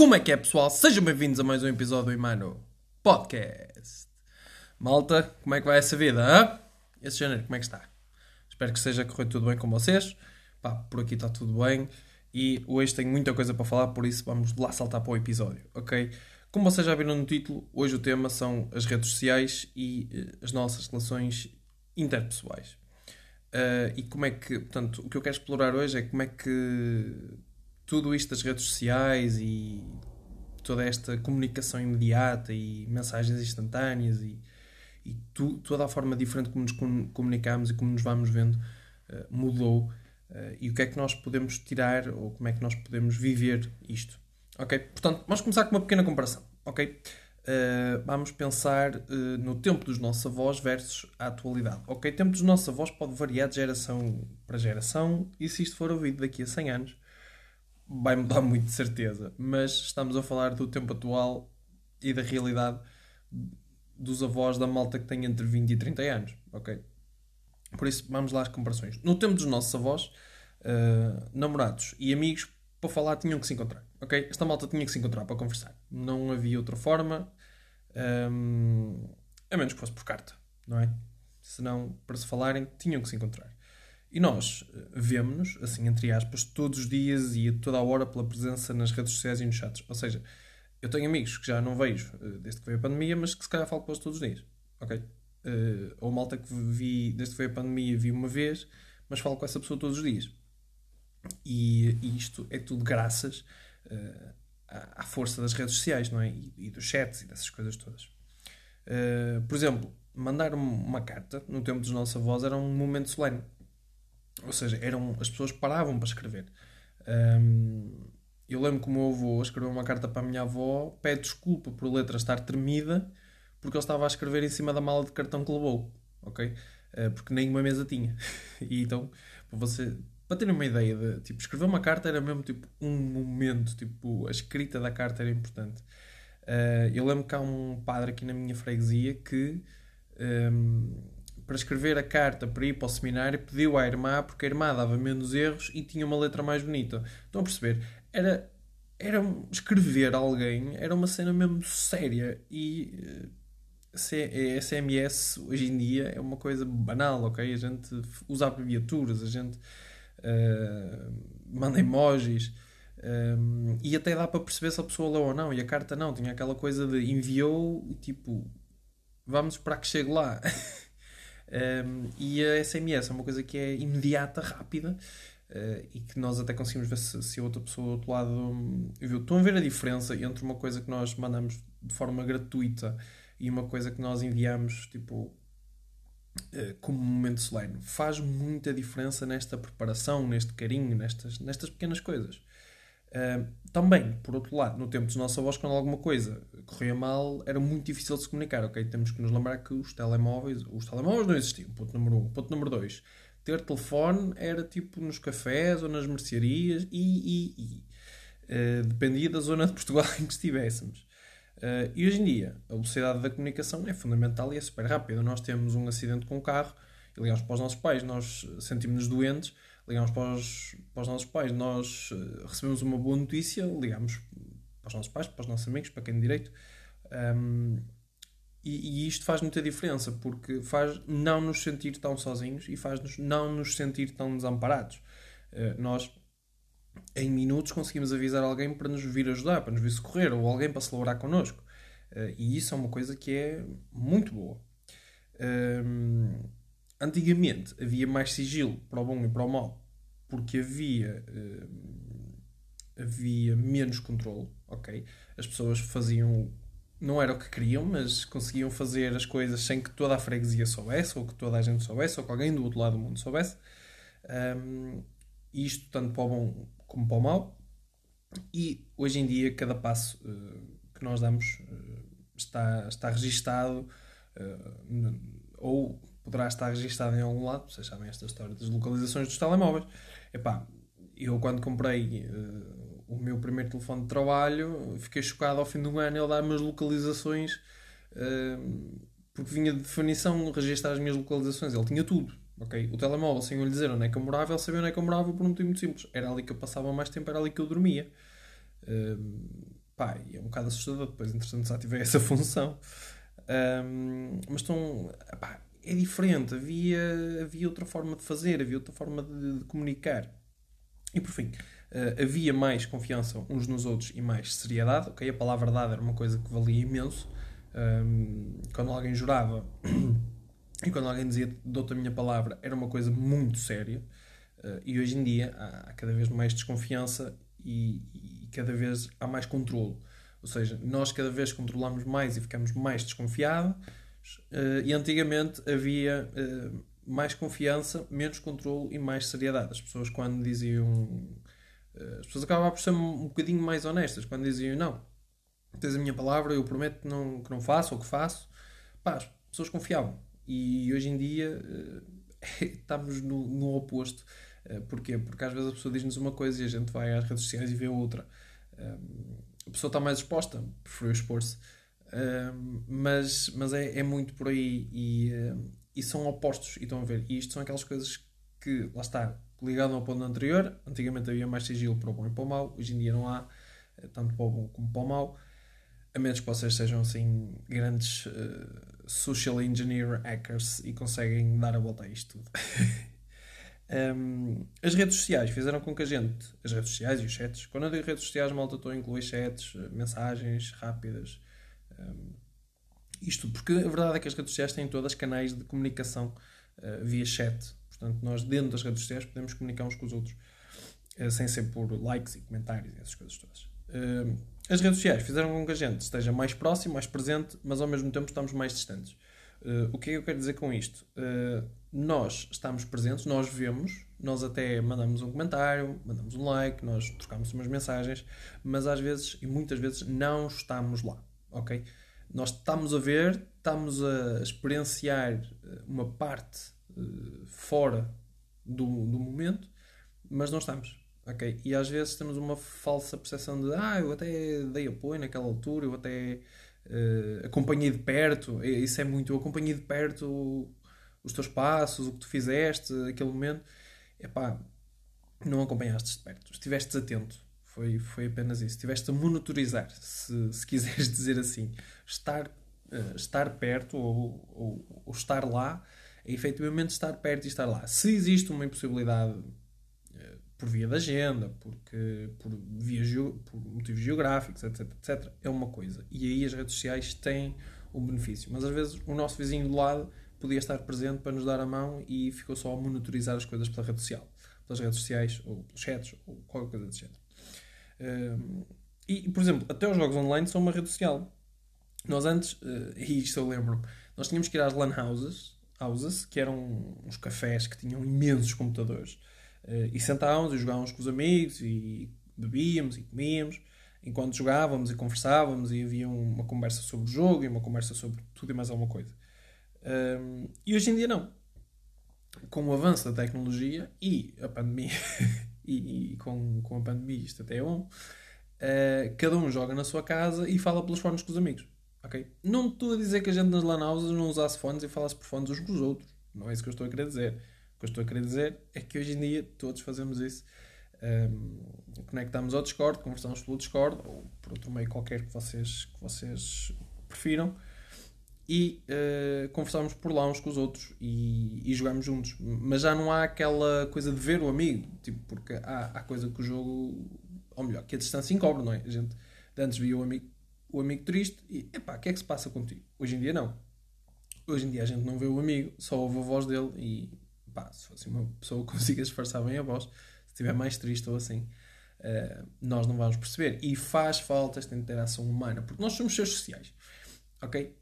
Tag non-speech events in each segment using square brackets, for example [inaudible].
Como é que é, pessoal? Sejam bem-vindos a mais um episódio do Imano Podcast. Malta, como é que vai essa vida? Hã? Esse janeiro, como é que está? Espero que esteja a correr tudo bem com vocês. Pá, por aqui está tudo bem. E hoje tenho muita coisa para falar, por isso vamos lá saltar para o episódio, ok? Como vocês já viram no título, hoje o tema são as redes sociais e eh, as nossas relações interpessoais. Uh, e como é que, portanto, o que eu quero explorar hoje é como é que tudo isto das redes sociais e toda esta comunicação imediata e mensagens instantâneas e, e tu, toda a forma diferente como nos comunicamos e como nos vamos vendo uh, mudou uh, e o que é que nós podemos tirar ou como é que nós podemos viver isto. Ok? Portanto, vamos começar com uma pequena comparação. Ok? Uh, vamos pensar no tempo dos nossos avós versus a atualidade. Ok? O tempo dos nossos avós pode variar de geração para geração e se isto for ouvido daqui a 100 anos vai mudar muito de certeza, mas estamos a falar do tempo atual e da realidade dos avós da malta que tem entre 20 e 30 anos, ok? Por isso, vamos lá às comparações. No tempo dos nossos avós, uh, namorados e amigos, para falar, tinham que se encontrar, ok? Esta malta tinha que se encontrar para conversar. Não havia outra forma, um, a menos que fosse por carta, não é? Senão, para se falarem, tinham que se encontrar. E nós eh, vemos-nos, assim, entre aspas, todos os dias e a toda a hora pela presença nas redes sociais e nos chats. Ou seja, eu tenho amigos que já não vejo eh, desde que veio a pandemia, mas que se calhar falo com eles todos os dias. Ok? Uh, ou malta que vi desde que veio a pandemia, vi uma vez, mas falo com essa pessoa todos os dias. E, e isto é tudo graças uh, à, à, força das redes sociais, não é? E, e dos chats e dessas coisas todas. Uh, por exemplo, mandar uma carta no tempo dos nossos avós era um momento solene ou seja, eram, as pessoas paravam para escrever. Um, eu lembro que o meu avô escreveu uma carta para a minha avó, pede desculpa por a letra estar tremida, porque ele estava a escrever em cima da mala de cartão que levou, ok? Uh, porque nenhuma mesa tinha. [laughs] e então, para você, para terem uma ideia de, tipo, escrever uma carta era mesmo tipo um momento, tipo, a escrita da carta era importante. Uh, eu lembro que há um padre aqui na minha freguesia que um, para escrever a carta para ir para o seminário, pediu à irmã, porque a irmã dava menos erros e tinha uma letra mais bonita. Estão a perceber? Era, era escrever alguém, era uma cena mesmo séria e SMS eh, hoje em dia é uma coisa banal, ok? A gente usa abreviaturas, a gente uh, manda emojis. Um, eh, e até dá para perceber se a pessoa leu ou não. E a carta não, tinha aquela coisa de enviou tipo, vamos esperar que chegue lá. [laughs] Um, e a SMS é uma coisa que é imediata, rápida uh, e que nós até conseguimos ver se, se a outra pessoa do outro lado um, viu. Estão a ver a diferença entre uma coisa que nós mandamos de forma gratuita e uma coisa que nós enviamos tipo uh, como momento solene. Faz muita diferença nesta preparação, neste carinho, nestas, nestas pequenas coisas. Também, por outro lado, no tempo dos nossos avós, quando alguma coisa corria mal, era muito difícil de se comunicar, ok? Temos que nos lembrar que os telemóveis, os telemóveis não existiam, ponto número um. Ponto número dois, ter telefone era tipo nos cafés ou nas mercearias e, e, e uh, dependia da zona de Portugal [laughs] em que estivéssemos. Uh, e hoje em dia, a velocidade da comunicação é fundamental e é super rápida. Nós temos um acidente com o carro ligamos para os nossos pais, nós sentimos-nos doentes ligamos para os, para os nossos pais, nós uh, recebemos uma boa notícia, ligamos para os nossos pais, para os nossos amigos, para quem de direito. Um, e, e, isto faz muita diferença porque faz não nos sentir tão sozinhos e faz-nos não nos sentir tão desamparados. Uh, nós, em minutos, conseguimos avisar alguém para nos vir ajudar, para nos vir socorrer ou alguém para celebrar connosco. Uh, e isso é uma coisa que é muito boa. Um, antigamente havia mais sigilo para o bom e para o mal, porque havia, uh, havia menos controle, ok? As pessoas faziam, não era o que queriam, mas conseguiam fazer as coisas sem que toda a freguesia soubesse, ou que toda a gente soubesse, ou que alguém do outro lado do mundo soubesse. Um, isto tanto para o bom como para o mal. E hoje em dia, cada passo uh, que nós damos uh, está, está registado ou poderá estar registado em algum lado, vocês sabem esta história das localizações dos telemóveis. Epá, eu quando comprei uh, o meu primeiro telefone de trabalho, fiquei chocado ao fim do ano ele dar-me as localizações, uh, porque vinha de definição registar as minhas localizações, ele tinha tudo. Okay? O telemóvel, sem eu lhe dizer onde é que eu morava, ele sabia onde é que eu morava por um motivo muito simples. Era ali que eu passava mais tempo, era ali que eu dormia. Uh, pá, é um bocado assustador, depois, entretanto, desativei essa [laughs] função. Um, mas estão, pá, é diferente, havia, havia outra forma de fazer, havia outra forma de, de comunicar. E por fim, uh, havia mais confiança uns nos outros e mais seriedade. Ok, a palavra dada era uma coisa que valia imenso. Um, quando alguém jurava [clears throat] e quando alguém dizia dou-te a minha palavra, era uma coisa muito séria. Uh, e hoje em dia há, há, cada vez mais desconfiança e, e, cada vez há mais controle. Ou seja, nós cada vez controlamos mais e ficamos mais desconfiados. Uh, e antigamente havia uh, mais confiança, menos controle e mais seriedade. As pessoas quando diziam. As pessoas acabavam por ser um, bocadinho mais honestas. Quando diziam não, tens a minha palavra, eu prometo que não, que não faço ou que faço. Pá, as pessoas confiavam. E hoje em dia [laughs] estamos no, no oposto. Uh, porquê? Porque às vezes a pessoa diz-nos uma coisa e a gente vai às redes sociais e vê outra. Uh, a pessoa está mais exposta, preferiu expor-se. Uh, mas mas é, é muito por aí e, e são opostos. E estão a ver. E isto são aquelas coisas que, lá está, ligado ao ponto anterior. Antigamente havia mais sigilo para o bom e para o mau. Hoje em dia não há, tanto para o bom como para o mau. A menos que vocês sejam assim grandes social engineer hackers e conseguem dar a volta a isto tudo. [laughs] um, as redes sociais fizeram com que a gente, as redes sociais e os chats, quando eu digo redes sociais, malta, estou a incluir chats, mensagens rápidas, isto porque a verdade é que as redes sociais têm todas canais de comunicação uh, via chat. Portanto, nós dentro das redes sociais podemos comunicar uns com os outros uh, sem ser por likes e comentários e essas coisas todas. Uh, as redes sociais fizeram com que a gente esteja mais próximo, mais presente, mas ao mesmo tempo estamos mais distantes. Uh, o que é que eu quero dizer com isto? Nós estamos presentes, nós vemos, nós até mandamos um comentário, mandamos um like, nós trocamos umas mensagens, mas às vezes e muitas vezes não estamos lá, ok? Nós estamos a ver, estamos a experienciar eh, uma parte uh, fora do, do momento, mas não estamos. Ok? E às vezes temos uma falsa percepção de ah, eu até dei apoio naquela altura, eu até uh, acompanhei de perto, isso é muito, eu acompanhei de perto os teus passos, o que tu fizeste, aquele momento. Epá, não acompanhaste de perto, estiveste atento. Foi, foi apenas isso. Estiveste a monitorizar, se, se quiseres [laughs] dizer assim. Estar, uh, estar perto ou, ou, ou estar lá é efetivamente estar perto e estar lá. Se existe uma impossibilidade por via da agenda, porque, por, via por motivos geográficos, etc, etc, é uma coisa. E aí as redes sociais têm um benefício. Mas às vezes o nosso vizinho do lado podia estar presente para nos dar a mão e ficou só a monitorizar as coisas pela rede social, pelas redes sociais, ou pelos chats, ou qualquer coisa desse género. E, por exemplo, até os jogos online são uma rede social. Nós antes, uh, e isto eu lembro, nós tínhamos que ir às LAN houses, houses, que eram uns cafés que tinham imensos computadores. Uh, e sentávamos e jogávamos com os amigos e bebíamos e comíamos enquanto jogávamos e conversávamos e havia uma conversa sobre o jogo e uma conversa sobre tudo e mais alguma coisa. Um, e hoje em dia não. Com o avanço da tecnologia e a pandemia, [laughs] e, e, com, com a pandemia isto até é bom, uh, cada um joga na sua casa e fala pelos fones com os amigos. Okay? Não estou a dizer que a gente nas lan houses não usasse fones e falasse por fones uns com os outros. Não é isso que eu estou a querer dizer que eu estou a querer dizer é que hoje em dia todos fazemos isso. Um, conectamos ao Discord, conversamos pelo Discord ou por outro meio qualquer que vocês, que vocês prefiram e uh, por lá uns com os outros e, e juntos. Mas já não há aquela coisa de ver o amigo, tipo, porque há, há coisa que o jogo, ou melhor, que a distância encobre, não é? A gente antes via o amigo, o amigo triste e epá, o que é que se passa contigo? Hoje em dia não. Hoje em dia a gente não vê o amigo, só ouve a voz dele e pá, se fosse uma pessoa que [laughs] consiga disfarçar bem a voz, se estiver mais triste ou assim, uh, nós não vamos perceber. E faz falta esta interação humana, porque nós somos seres sociais. Ok?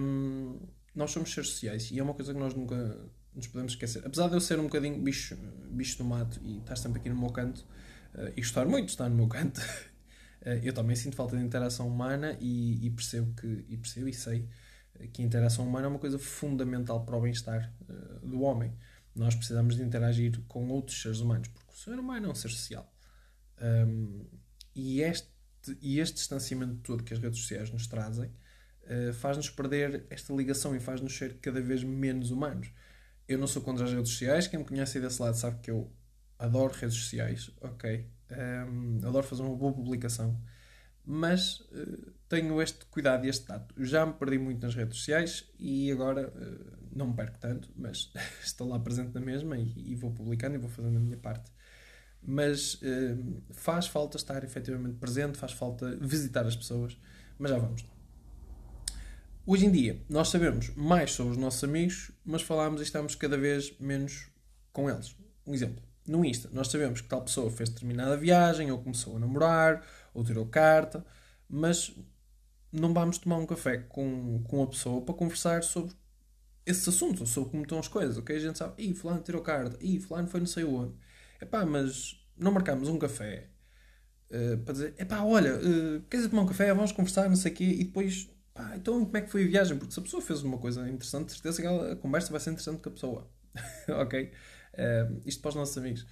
Um, nós somos seres sociais e é uma coisa que nós nunca nos podemos esquecer. Apesar de eu ser um bocadinho bicho, bicho do mato e estar sempre aqui no meu canto uh, e gostar muito de estar no meu canto, uh, [laughs] eu também sinto falta de interação humana e, e, percebo que e percebo e sei que a interação humana é uma coisa fundamental para o bem-estar uh, do homem. Nós precisamos de interagir com outros seres humanos, porque o ser humano é um ser social. Um, e, este, e este distanciamento todo que as redes sociais nos trazem uh, faz-nos perder esta ligação e faz-nos ser cada vez menos humanos. Eu não sou contra as redes sociais, quem me conhece aí desse lado sabe que eu adoro redes sociais, ok? Um, adoro fazer uma boa publicação, mas uh, tenho este cuidado e este tato. Já me perdi muito nas redes sociais e agora uh, não me perco tanto, mas [laughs] estou lá presente na mesma e, e, vou publicando e vou fazendo a minha parte. Mas uh, faz falta estar efetivamente presente, faz falta visitar as pessoas, mas já vamos. Hoje em dia, nós sabemos mais sobre os nossos amigos, mas falamos e estamos cada vez menos com eles. Um exemplo. No Insta, nós sabemos que tal pessoa fez determinada viagem, ou começou a namorar, ou tirou carta, mas não vamos tomar um café com, com a pessoa para conversar sobre esses assuntos, sobre como estão as coisas, ok? A gente sabe, ih, fulano tirou carta, ih, fulano foi não sei onde. Epá, mas não marcamos um café uh, para dizer, epá, olha, uh, queres tomar um café, vamos conversar, não sei o quê, e depois pá, então como é que foi a viagem? Porque se a pessoa fez uma coisa interessante, de certeza que a conversa vai ser interessante com a pessoa. [laughs] ok? Um, isto para os nossos amigos.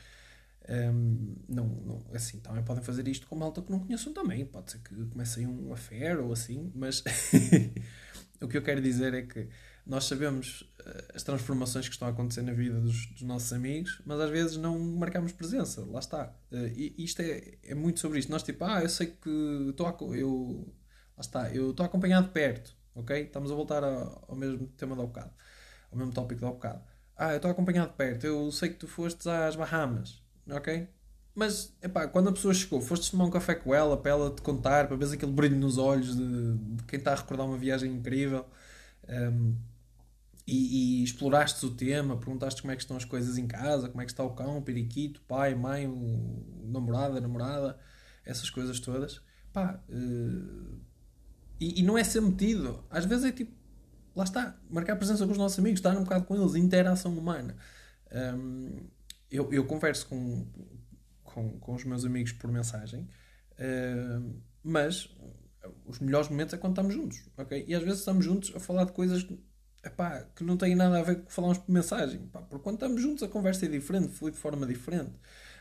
Um, não, não, assim, também podem fazer isto com malta que não conheçam também. Pode ser que comecem um affair ou assim, mas [laughs] o que eu quero dizer é que nós sabemos uh, as transformações que estão a acontecer na vida dos, dos, nossos amigos, mas às vezes não marcamos presença. Lá está. Uh, e isto é, é muito sobre isto. Nós, tipo, ah, eu sei que estou a, eu Lá está, eu estou acompanhado de perto, ok? Estamos a voltar ao, mesmo tema da bocado, ao mesmo tópico da bocado. Ah, eu estou acompanhado de perto, eu sei que tu fostes às Bahamas, ok? Mas, epá, quando a pessoa chegou, foste tomar um café com ela para ela te contar, para ver aquele brilho nos olhos de, de quem está a recordar uma viagem incrível um, e, e, exploraste o tema, perguntaste como é que estão as coisas em casa, como é que está o cão, o periquito, pai, mãe, o namorada, namorada, essas coisas todas. Pá, uh, e, e, não é ser metido. Às vezes é tipo, lá está, marcar presença com os nossos amigos, estar um bocado com eles, interação humana. Um, eu, eu converso com, com, com os meus amigos por mensagem, uh, mas os melhores momentos é quando estamos juntos, ok? E às vezes estamos juntos a falar de coisas epá, que não têm nada a ver com falamos por mensagem. Epá, porque quando estamos juntos a conversa é diferente, flui de forma diferente.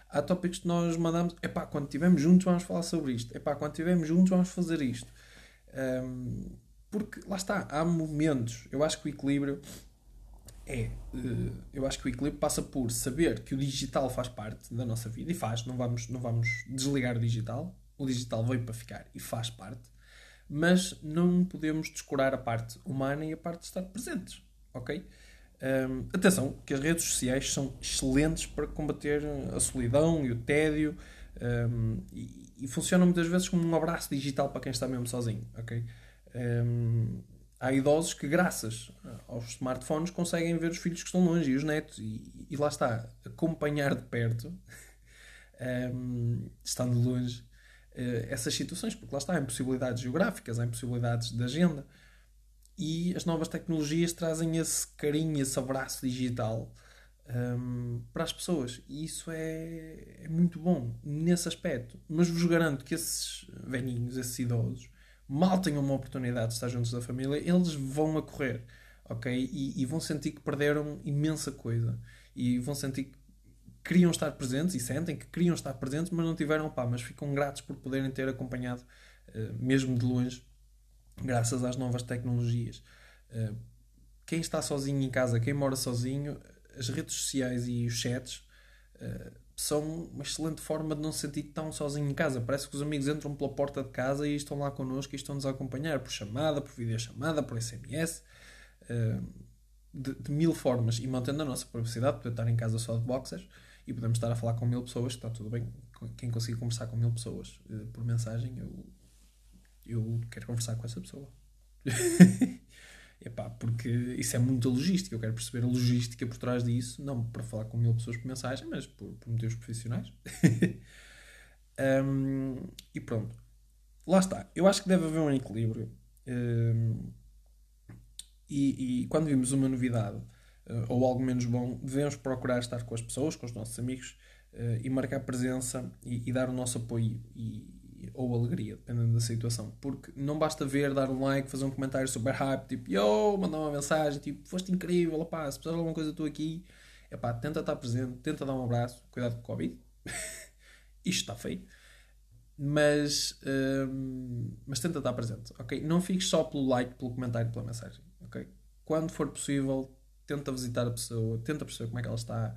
Há tópicos que nós mandamos, epá, quando estivermos juntos vamos falar sobre isto, epá, quando estivermos juntos vamos fazer isto. Um, porque lá está, há momentos. Eu acho que o equilíbrio é. Uh, eu acho que o equilíbrio passa por saber que o digital faz parte da nossa vida e faz, não vamos, não vamos desligar o digital. O digital veio para ficar e faz parte, mas não podemos descurar a parte humana e a parte de estar presentes, ok? Um, atenção, que as redes sociais são excelentes para combater a solidão e o tédio um, e, e, funcionam muitas vezes como um abraço digital para quem está mesmo sozinho. Okay? Um, há idosos que, graças aos smartphones, conseguem ver os filhos que estão longe e os netos, e, e lá está, acompanhar de perto, [laughs] um, estando longe, uh, essas situações, porque lá está, há impossibilidades geográficas, há impossibilidades de agenda, e as novas tecnologias trazem esse carinho, esse abraço digital um, para as pessoas. E isso é, é, muito bom nesse aspecto. Mas vos garanto que esses velhinhos, esses idosos, mal tenham uma oportunidade de estar juntos da família, eles vão a correr, ok? E, e vão sentir que perderam imensa coisa. E vão sentir que queriam estar presentes e sentem que queriam estar presentes, mas não tiveram, pá, mas ficam gratos por poderem ter acompanhado, uh, mesmo de longe, graças às novas tecnologias. Uh, quem está sozinho em casa, quem mora sozinho, as redes sociais e os chats uh, são uma excelente forma de não se sentir tão sozinho em casa. Parece que os amigos entram pela porta de casa e estão lá connosco e estão-nos a acompanhar por chamada, por videochamada, por SMS, uh, eh, de, de, mil formas. E mantendo a nossa privacidade, poder estar em casa só de boxers e podemos estar a falar com mil pessoas, está tudo bem. Quem conseguir conversar com mil pessoas uh, por mensagem, eu, eu quero conversar com essa pessoa. [laughs] Epá, porque isso é muita logística. Eu quero perceber a logística por trás disso, não para falar com mil pessoas por mensagem, mas por, por motivos profissionais. [laughs] um, e pronto. Lá está. Eu acho que deve haver um equilíbrio. Um, e, e, quando vimos uma novidade uh, ou algo menos bom, devemos procurar estar com as pessoas, com os nossos amigos uh, e marcar presença e, e, dar o nosso apoio e, ou alegria, dependendo da situação. Porque não basta ver, dar um like, fazer um comentário super hype, tipo, yo, mandar uma mensagem, tipo, foste incrível, opá, se precisar de alguma coisa, estou aqui. Epá, tenta estar presente, tenta dar um abraço, cuidado com o Covid. [laughs] Isto está feio. Mas, hum, mas tenta estar presente, ok? Não fiques só pelo like, pelo comentário, pela mensagem, ok? Quando for possível, tenta visitar a pessoa, tenta perceber como é que ela está,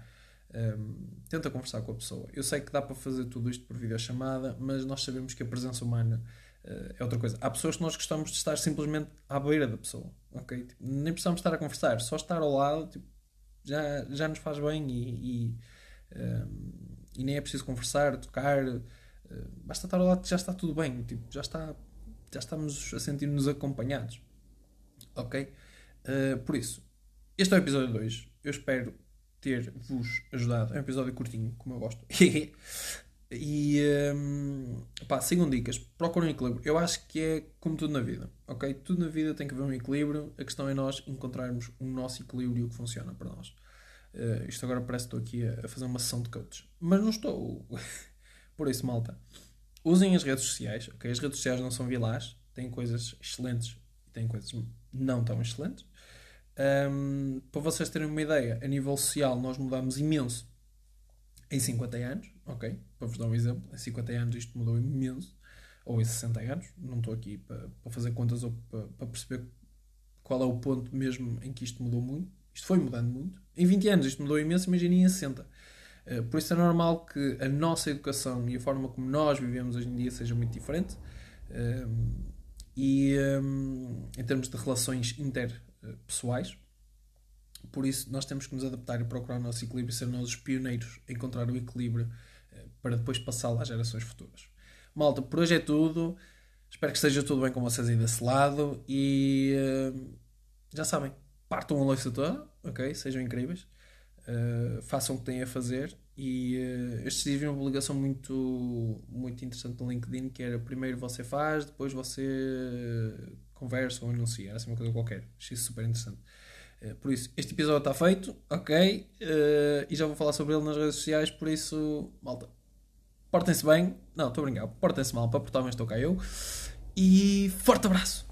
um, tenta conversar com a pessoa. Eu sei que dá para fazer tudo isto por videochamada, mas nós sabemos que a presença humana uh, é outra coisa. Há pessoas que nós gostamos de estar simplesmente à beira da pessoa, ok? Tipo, nem precisamos estar a conversar, só estar ao lado tipo, já, já nos faz bem e, e, uh, e nem é preciso conversar, tocar, uh, basta estar ao lado já está tudo bem, tipo, já, está, já estamos a sentir-nos acompanhados, ok? por isso, este é o episódio 2. Eu espero ter-vos ajudado. É um episódio curtinho, como eu gosto. [laughs] e um, pá, sigam dicas, procurem um equilíbrio. Eu acho que é como tudo na vida, ok? Tudo na vida tem que haver um equilíbrio. A questão é nós encontrarmos o nosso equilíbrio que funciona para nós. Uh, isto agora parece que estou aqui a, a, fazer uma sessão de coaches, mas não estou. [laughs] Por isso, malta, usem as redes sociais, ok? As redes sociais não são vilás, têm coisas excelentes e têm coisas não tão excelentes. Um, para vocês terem uma ideia, a nível social nós mudamos imenso em 50 anos, ok? Para vos dar um exemplo, em 50 anos isto mudou imenso, ou em 60 anos, não estou aqui para, para fazer contas ou para, para, perceber qual é o ponto mesmo em que isto mudou muito. Isto foi mudando muito. Em 20 anos isto mudou imenso, imaginem em 60. Uh, por isso é normal que a nossa educação e a forma como nós vivemos hoje em dia seja muito diferente. Uh, e um, em termos de relações inter eh, pessoais. Por isso, nós temos que nos adaptar e procurar o nosso equilíbrio, ser nós os pioneiros encontrar o equilíbrio eh, para depois passá-lo às gerações futuras. Malta, por hoje é tudo. Espero que esteja tudo bem com vocês aí desse lado e uh, já sabem, partam a louça toda, ok? Sejam incríveis, uh, façam o que têm a fazer e uh, estes dias vi uma publicação muito, muito interessante no LinkedIn que era primeiro você faz, depois você conversa ou anuncia, era assim uma coisa qualquer. Achei super interessante. Uh, por isso, este episódio está feito, ok, uh, e já vou falar sobre ele nas redes sociais, por isso, malta, portem-se bem, não, estou a brincar, portem-se mal, para portar, mas estou cá eu, e forte abraço!